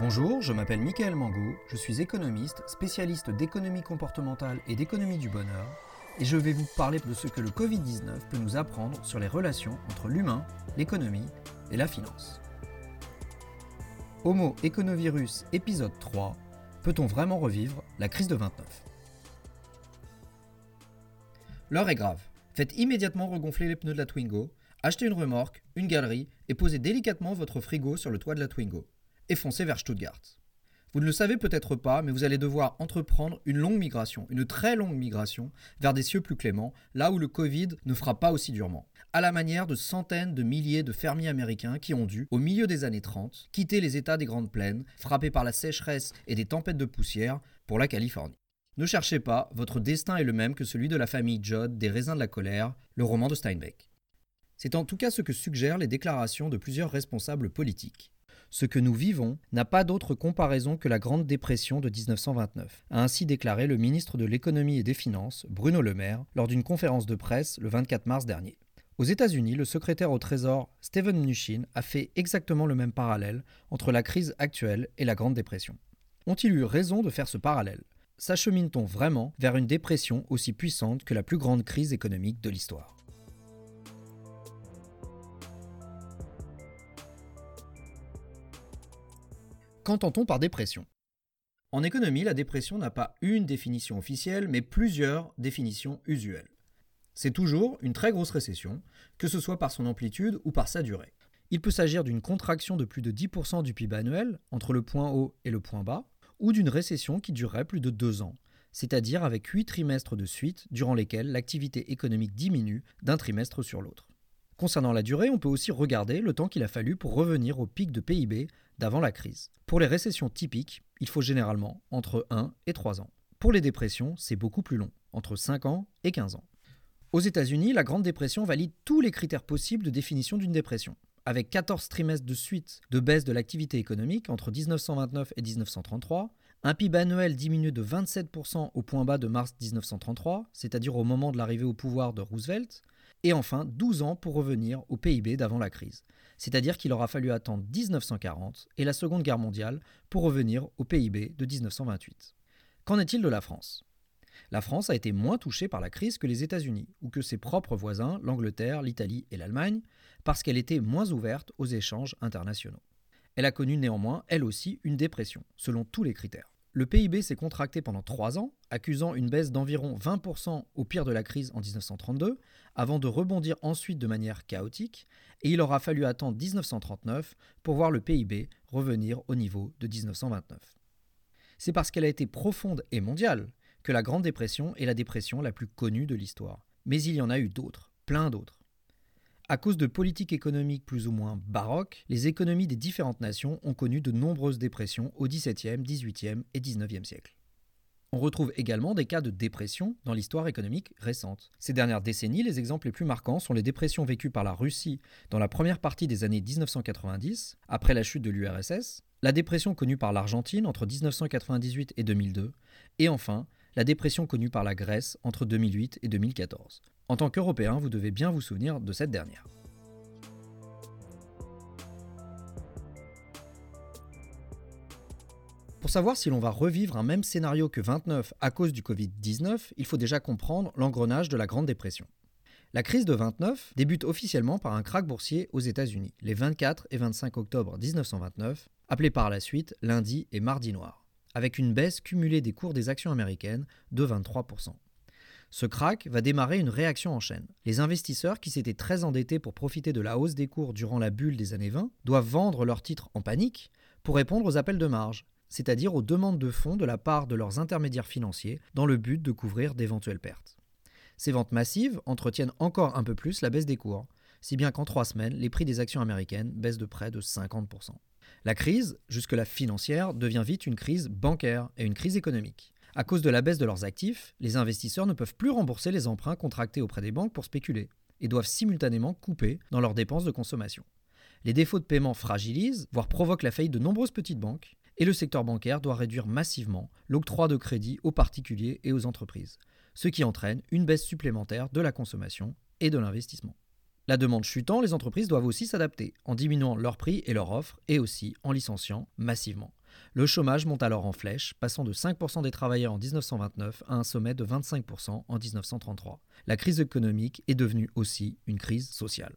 Bonjour, je m'appelle Michael Mango, je suis économiste, spécialiste d'économie comportementale et d'économie du bonheur, et je vais vous parler de ce que le Covid-19 peut nous apprendre sur les relations entre l'humain, l'économie et la finance. Homo Econovirus épisode 3 Peut-on vraiment revivre la crise de 29 L'heure est grave. Faites immédiatement regonfler les pneus de la Twingo, achetez une remorque, une galerie et posez délicatement votre frigo sur le toit de la Twingo et foncez vers Stuttgart. Vous ne le savez peut-être pas, mais vous allez devoir entreprendre une longue migration, une très longue migration, vers des cieux plus cléments, là où le Covid ne fera pas aussi durement. À la manière de centaines de milliers de fermiers américains qui ont dû, au milieu des années 30, quitter les États des Grandes Plaines, frappés par la sécheresse et des tempêtes de poussière, pour la Californie. Ne cherchez pas, votre destin est le même que celui de la famille Judd des raisins de la colère, le roman de Steinbeck. C'est en tout cas ce que suggèrent les déclarations de plusieurs responsables politiques. Ce que nous vivons n'a pas d'autre comparaison que la Grande Dépression de 1929, a ainsi déclaré le ministre de l'économie et des finances, Bruno Le Maire, lors d'une conférence de presse le 24 mars dernier. Aux États-Unis, le secrétaire au Trésor Steven Mnuchin a fait exactement le même parallèle entre la crise actuelle et la Grande Dépression. Ont-ils eu raison de faire ce parallèle? S'achemine-t-on vraiment vers une dépression aussi puissante que la plus grande crise économique de l'histoire? Qu'entend-on par dépression? En économie, la dépression n'a pas une définition officielle, mais plusieurs définitions usuelles. C'est toujours une très grosse récession, que ce soit par son amplitude ou par sa durée. Il peut s'agir d'une contraction de plus de 10% du PIB annuel, entre le point haut et le point bas, ou d'une récession qui durerait plus de deux ans, c'est-à-dire avec huit trimestres de suite durant lesquels l'activité économique diminue d'un trimestre sur l'autre. Concernant la durée, on peut aussi regarder le temps qu'il a fallu pour revenir au pic de PIB d'avant la crise. Pour les récessions typiques, il faut généralement entre 1 et 3 ans. Pour les dépressions, c'est beaucoup plus long, entre 5 ans et 15 ans. Aux États-Unis, la Grande Dépression valide tous les critères possibles de définition d'une dépression. Avec 14 trimestres de suite de baisse de l'activité économique entre 1929 et 1933, un PIB annuel diminué de 27% au point bas de mars 1933, c'est-à-dire au moment de l'arrivée au pouvoir de Roosevelt, et enfin 12 ans pour revenir au PIB d'avant la crise, c'est-à-dire qu'il aura fallu attendre 1940 et la Seconde Guerre mondiale pour revenir au PIB de 1928. Qu'en est-il de la France? La France a été moins touchée par la crise que les États-Unis, ou que ses propres voisins, l'Angleterre, l'Italie et l'Allemagne, parce qu'elle était moins ouverte aux échanges internationaux. Elle a connu néanmoins, elle aussi, une dépression, selon tous les critères. Le PIB s'est contracté pendant trois ans, accusant une baisse d'environ 20% au pire de la crise en 1932, avant de rebondir ensuite de manière chaotique, et il aura fallu attendre 1939 pour voir le PIB revenir au niveau de 1929. C'est parce qu'elle a été profonde et mondiale que la Grande Dépression est la dépression la plus connue de l'histoire. Mais il y en a eu d'autres, plein d'autres. À cause de politiques économiques plus ou moins baroques, les économies des différentes nations ont connu de nombreuses dépressions au XVIIe, XVIIIe et XIXe siècle. On retrouve également des cas de dépression dans l'histoire économique récente. Ces dernières décennies, les exemples les plus marquants sont les dépressions vécues par la Russie dans la première partie des années 1990, après la chute de l'URSS, la dépression connue par l'Argentine entre 1998 et 2002, et enfin la dépression connue par la Grèce entre 2008 et 2014. En tant qu'Européen, vous devez bien vous souvenir de cette dernière. Pour savoir si l'on va revivre un même scénario que 29 à cause du Covid-19, il faut déjà comprendre l'engrenage de la Grande Dépression. La crise de 29 débute officiellement par un krach boursier aux États-Unis, les 24 et 25 octobre 1929, appelé par la suite lundi et mardi noir, avec une baisse cumulée des cours des actions américaines de 23%. Ce crack va démarrer une réaction en chaîne. Les investisseurs qui s'étaient très endettés pour profiter de la hausse des cours durant la bulle des années 20 doivent vendre leurs titres en panique pour répondre aux appels de marge, c'est-à-dire aux demandes de fonds de la part de leurs intermédiaires financiers dans le but de couvrir d'éventuelles pertes. Ces ventes massives entretiennent encore un peu plus la baisse des cours, si bien qu'en trois semaines, les prix des actions américaines baissent de près de 50%. La crise, jusque-là financière, devient vite une crise bancaire et une crise économique. À cause de la baisse de leurs actifs, les investisseurs ne peuvent plus rembourser les emprunts contractés auprès des banques pour spéculer et doivent simultanément couper dans leurs dépenses de consommation. Les défauts de paiement fragilisent, voire provoquent la faillite de nombreuses petites banques, et le secteur bancaire doit réduire massivement l'octroi de crédit aux particuliers et aux entreprises, ce qui entraîne une baisse supplémentaire de la consommation et de l'investissement. La demande chutant, les entreprises doivent aussi s'adapter en diminuant leurs prix et leurs offres et aussi en licenciant massivement Le chômage monte alors en flèche, passant de 5% des travailleurs en 1929 à un sommet de 25% en 1933. La crise économique est devenue aussi une crise sociale.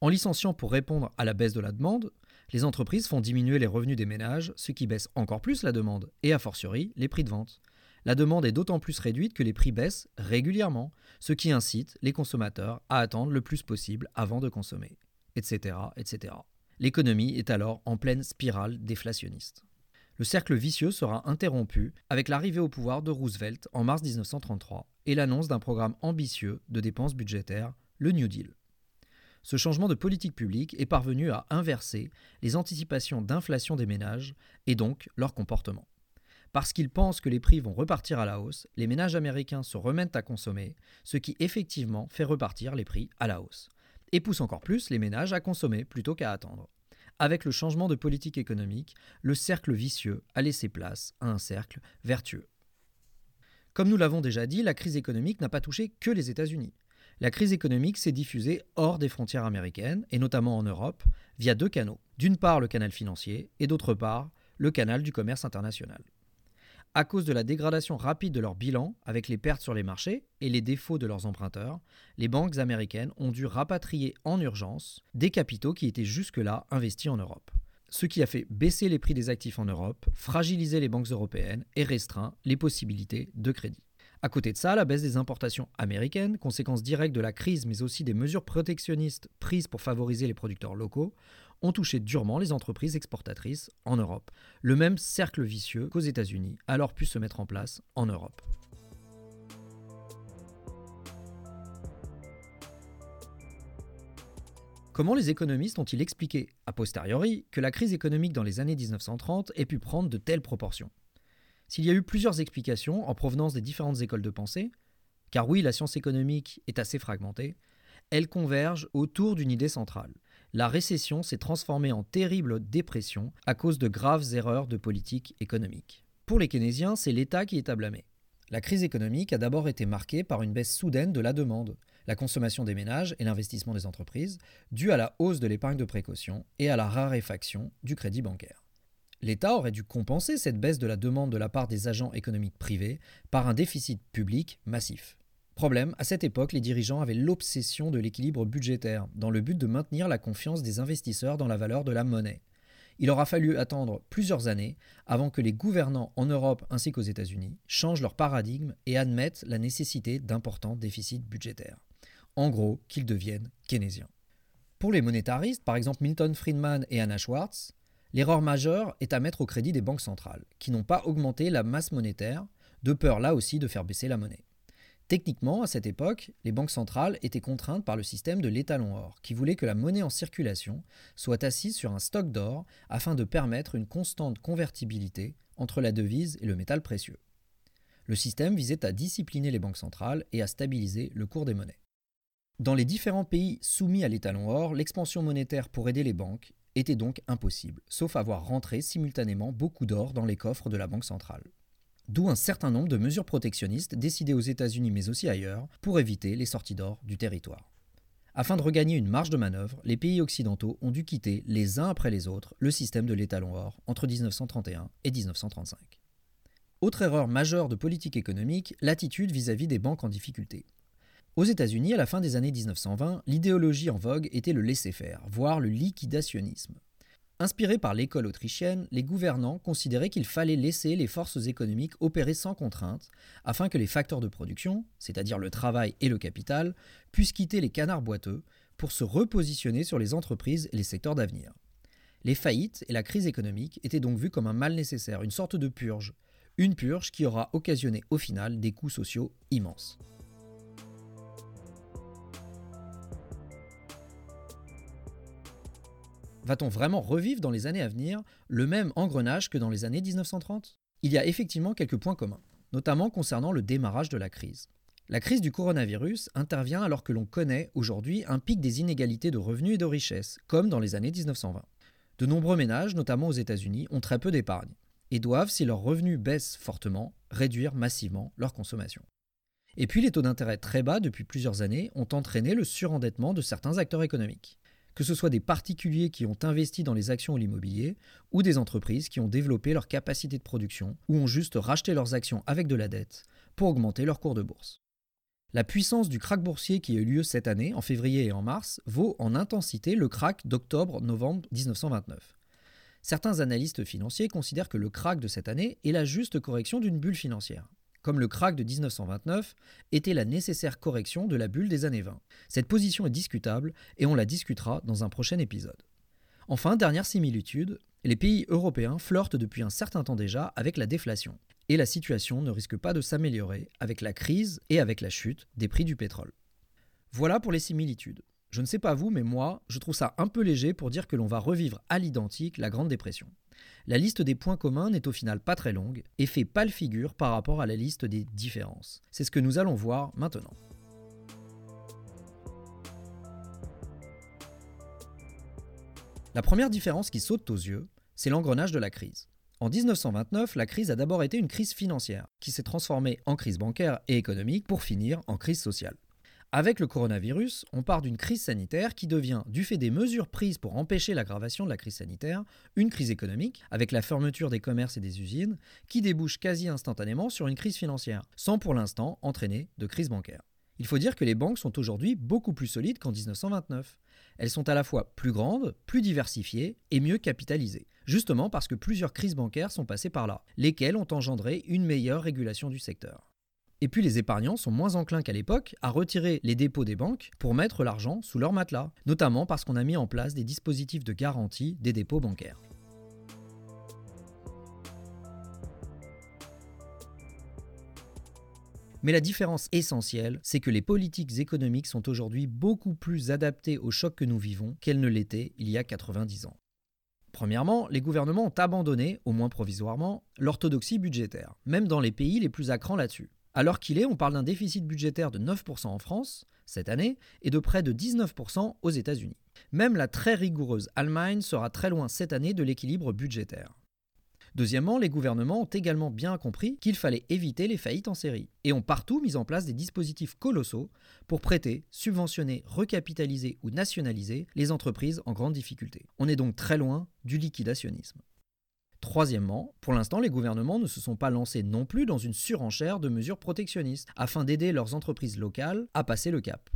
En licenciant pour répondre à la baisse de la demande, les entreprises font diminuer les revenus des ménages, ce qui baisse encore plus la demande, et a fortiori les prix de vente. La demande est d'autant plus réduite que les prix baissent régulièrement, ce qui incite les consommateurs à attendre le plus possible avant de consommer, etc. etc. L'économie est alors en pleine spirale déflationniste. Le cercle vicieux sera interrompu avec l'arrivée au pouvoir de Roosevelt en mars 1933 et l'annonce d'un programme ambitieux de dépenses budgétaires, le New Deal. Ce changement de politique publique est parvenu à inverser les anticipations d'inflation des ménages et donc leur comportement. Parce qu'ils pensent que les prix vont repartir à la hausse, les ménages américains se remettent à consommer, ce qui effectivement fait repartir les prix à la hausse, et pousse encore plus les ménages à consommer plutôt qu'à attendre. Avec le changement de politique économique, le cercle vicieux a laissé place à un cercle vertueux. Comme nous l'avons déjà dit, la crise économique n'a pas touché que les États-Unis. La crise économique s'est diffusée hors des frontières américaines, et notamment en Europe, via deux canaux. D'une part le canal financier, et d'autre part le canal du commerce international à cause de la dégradation rapide de leur bilan avec les pertes sur les marchés et les défauts de leurs emprunteurs, les banques américaines ont dû rapatrier en urgence des capitaux qui étaient jusque-là investis en Europe. Ce qui a fait baisser les prix des actifs en Europe, fragiliser les banques européennes et restreint les possibilités de crédit. À côté de ça, la baisse des importations américaines, conséquence directe de la crise mais aussi des mesures protectionnistes prises pour favoriser les producteurs locaux, ont touché durement les entreprises exportatrices en Europe. Le même cercle vicieux qu'aux États-Unis alors pu se mettre en place en Europe. Comment les économistes ont-ils expliqué, a posteriori, que la crise économique dans les années 1930 ait pu prendre de telles proportions? S'il y a eu plusieurs explications en provenance des différentes écoles de pensée, car oui, la science économique est assez fragmentée, elles convergent autour d'une idée centrale la récession s'est transformée en terrible dépression à cause de graves erreurs de politique économique. Pour les keynésiens, c'est l'État qui est à blâmer. La crise économique a d'abord été marquée par une baisse soudaine de la demande, la consommation des ménages et l'investissement des entreprises, due à la hausse de l'épargne de précaution et à la raréfaction du crédit bancaire. L'État aurait dû compenser cette baisse de la demande de la part des agents économiques privés par un déficit public massif. Problème, à cette époque, les dirigeants avaient l'obsession de l'équilibre budgétaire, dans le but de maintenir la confiance des investisseurs dans la valeur de la monnaie. Il aura fallu attendre plusieurs années avant que les gouvernants en Europe ainsi qu'aux États-Unis changent leur paradigme et admettent la nécessité d'importants déficits budgétaires. En gros, qu'ils deviennent keynésiens. Pour les monétaristes, par exemple Milton Friedman et Anna Schwartz, l'erreur majeure est à mettre au crédit des banques centrales, qui n'ont pas augmenté la masse monétaire, de peur là aussi de faire baisser la monnaie. Techniquement, à cette époque, les banques centrales étaient contraintes par le système de l'étalon or, qui voulait que la monnaie en circulation soit assise sur un stock d'or afin de permettre une constante convertibilité entre la devise et le métal précieux. Le système visait à discipliner les banques centrales et à stabiliser le cours des monnaies. Dans les différents pays soumis à l'étalon or, l'expansion monétaire pour aider les banques était donc impossible, sauf avoir rentré simultanément beaucoup d'or dans les coffres de la banque centrale d'où un certain nombre de mesures protectionnistes décidées aux États-Unis mais aussi ailleurs pour éviter les sorties d'or du territoire. Afin de regagner une marge de manœuvre, les pays occidentaux ont dû quitter les uns après les autres le système de l'étalon or entre 1931 et 1935. Autre erreur majeure de politique économique, l'attitude vis-à-vis des banques en difficulté. Aux États-Unis, à la fin des années 1920, l'idéologie en vogue était le laisser-faire, voire le liquidationnisme. Inspirés par l'école autrichienne, les gouvernants considéraient qu'il fallait laisser les forces économiques opérer sans contrainte, afin que les facteurs de production, c'est-à-dire le travail et le capital, puissent quitter les canards boiteux pour se repositionner sur les entreprises et les secteurs d'avenir. Les faillites et la crise économique étaient donc vues comme un mal nécessaire, une sorte de purge, une purge qui aura occasionné au final des coûts sociaux immenses. Va-t-on vraiment revivre dans les années à venir le même engrenage que dans les années 1930 Il y a effectivement quelques points communs, notamment concernant le démarrage de la crise. La crise du coronavirus intervient alors que l'on connaît aujourd'hui un pic des inégalités de revenus et de richesses, comme dans les années 1920. De nombreux ménages, notamment aux États-Unis, ont très peu d'épargne et doivent, si leurs revenus baissent fortement, réduire massivement leur consommation. Et puis les taux d'intérêt très bas depuis plusieurs années ont entraîné le surendettement de certains acteurs économiques. Que ce soit des particuliers qui ont investi dans les actions ou l'immobilier, ou des entreprises qui ont développé leur capacité de production, ou ont juste racheté leurs actions avec de la dette pour augmenter leur cours de bourse. La puissance du krach boursier qui a eu lieu cette année, en février et en mars, vaut en intensité le krach d'octobre-novembre 1929. Certains analystes financiers considèrent que le krach de cette année est la juste correction d'une bulle financière, comme le krach de 1929 était la nécessaire correction de la bulle des années 20. Cette position est discutable et on la discutera dans un prochain épisode. Enfin, dernière similitude, les pays européens flirtent depuis un certain temps déjà avec la déflation et la situation ne risque pas de s'améliorer avec la crise et avec la chute des prix du pétrole. Voilà pour les similitudes. Je ne sais pas vous, mais moi, je trouve ça un peu léger pour dire que l'on va revivre à l'identique la Grande Dépression. La liste des points communs n'est au final pas très longue et fait pas le figure par rapport à la liste des différences. C'est ce que nous allons voir maintenant. La première différence qui saute aux yeux, c'est l'engrenage de la crise. En 1929, la crise a d'abord été une crise financière, qui s'est transformée en crise bancaire et économique pour finir en crise sociale. Avec le coronavirus, on part d'une crise sanitaire qui devient, du fait des mesures prises pour empêcher l'aggravation de la crise sanitaire, une crise économique, avec la fermeture des commerces et des usines, qui débouche quasi instantanément sur une crise financière, sans pour l'instant entraîner de crise bancaire. Il faut dire que les banques sont aujourd'hui beaucoup plus solides qu'en 1929. Elles sont à la fois plus grandes, plus diversifiées et mieux capitalisées justement parce que plusieurs crises bancaires sont passées par là, lesquelles ont engendré une meilleure régulation du secteur. Et puis les épargnants sont moins enclins qu'à l'époque à retirer les dépôts des banques pour mettre l'argent sous leur matelas, notamment parce qu'on a mis en place des dispositifs de garantie des dépôts bancaires. Mais la différence essentielle, c'est que les politiques économiques sont aujourd'hui beaucoup plus adaptées au choc que nous vivons qu'elles ne l'étaient il y a 90 ans. Premièrement, les gouvernements ont abandonné, au moins provisoirement, l'orthodoxie budgétaire, même dans les pays les plus à là-dessus. Alors qu'il est, on parle d'un déficit budgétaire de 9% en France, cette année, et de près de 19% aux États-Unis. Même la très rigoureuse Allemagne sera très loin cette année de l'équilibre budgétaire. Deuxièmement, les gouvernements ont également bien compris qu'il fallait éviter les faillites en série et ont partout mis en place des dispositifs colossaux pour prêter, subventionner, recapitaliser ou nationaliser les entreprises en grande difficulté. On est donc très loin du liquidationnisme. Troisièmement, pour l'instant, les gouvernements ne se sont pas lancés non plus dans une surenchère de mesures protectionnistes afin d'aider leurs entreprises locales à passer le cap.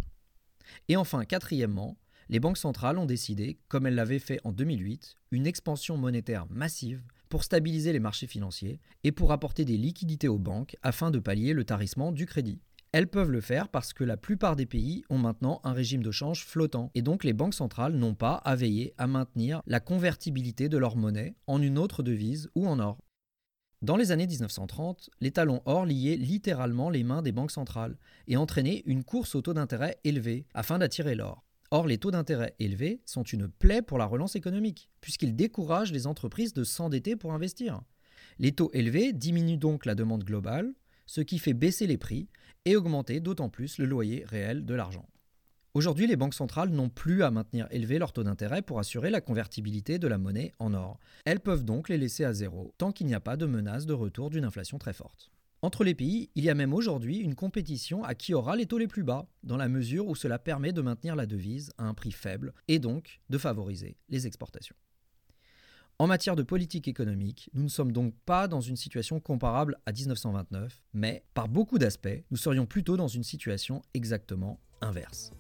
Et enfin, quatrièmement, les banques centrales ont décidé, comme elles l'avaient fait en 2008, une expansion monétaire massive pour stabiliser les marchés financiers et pour apporter des liquidités aux banques afin de pallier le tarissement du crédit. Elles peuvent le faire parce que la plupart des pays ont maintenant un régime de change flottant et donc les banques centrales n'ont pas à veiller à maintenir la convertibilité de leur monnaie en une autre devise ou en or. Dans les années 1930, les talons or liaient littéralement les mains des banques centrales et entraînaient une course au taux d'intérêt élevé afin d'attirer l'or. Or, les taux d'intérêt élevés sont une plaie pour la relance économique, puisqu'ils découragent les entreprises de s'endetter pour investir. Les taux élevés diminuent donc la demande globale, ce qui fait baisser les prix et augmenter d'autant plus le loyer réel de l'argent. Aujourd'hui, les banques centrales n'ont plus à maintenir élevé leur taux d'intérêt pour assurer la convertibilité de la monnaie en or. Elles peuvent donc les laisser à zéro, tant qu'il n'y a pas de menace de retour d'une inflation très forte. Entre les pays, il y a même aujourd'hui une compétition à qui aura les taux les plus bas, dans la mesure où cela permet de maintenir la devise à un prix faible et donc de favoriser les exportations. En matière de politique économique, nous ne sommes donc pas dans une situation comparable à 1929, mais par beaucoup d'aspects, nous serions plutôt dans une situation exactement inverse.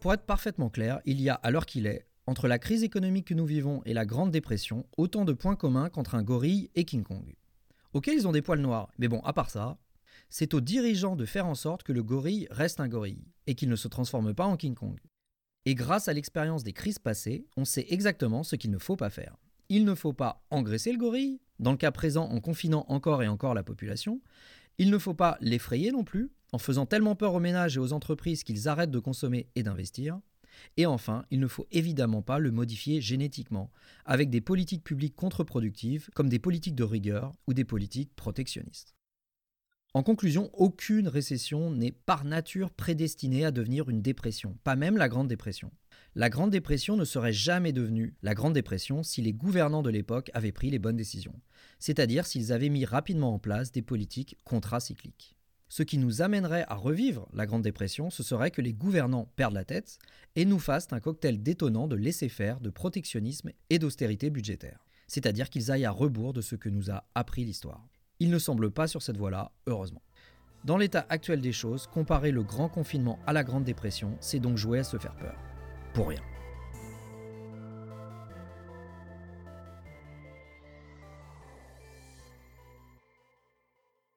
Pour être parfaitement clair, il y a, à l'heure qu'il est, entre la crise économique que nous vivons et la Grande Dépression, autant de points communs qu'entre un gorille et King Kong. Ok, ils ont des poils noirs, mais bon, à part ça, c'est aux dirigeants de faire en sorte que le gorille reste un gorille et qu'il ne se transforme pas en King Kong. Et grâce à l'expérience des crises passées, on sait exactement ce qu'il ne faut pas faire. Il ne faut pas engraisser le gorille, dans le cas présent en confinant encore et encore la population. Il ne faut pas l'effrayer non plus, en faisant tellement peur aux ménages et aux entreprises qu'ils arrêtent de consommer et d'investir. Et enfin, il ne faut évidemment pas le modifier génétiquement, avec des politiques publiques contre-productives, comme des politiques de rigueur ou des politiques protectionnistes. En conclusion, aucune récession n'est par nature prédestinée à devenir une dépression, pas même la Grande Dépression. La Grande Dépression ne serait jamais devenue la Grande Dépression si les gouvernants de l'époque avaient pris les bonnes décisions, c'est-à-dire s'ils avaient mis rapidement en place des politiques contracycliques. Ce qui nous amènerait à revivre la Grande Dépression, ce serait que les gouvernants perdent la tête et nous fassent un cocktail détonnant de laisser-faire, de protectionnisme et d'austérité budgétaire. C'est-à-dire qu'ils aillent à rebours de ce que nous a appris l'histoire. Ils ne semblent pas sur cette voie-là, heureusement. Dans l'état actuel des choses, comparer le grand confinement à la Grande Dépression, c'est donc jouer à se faire peur. Pour rien.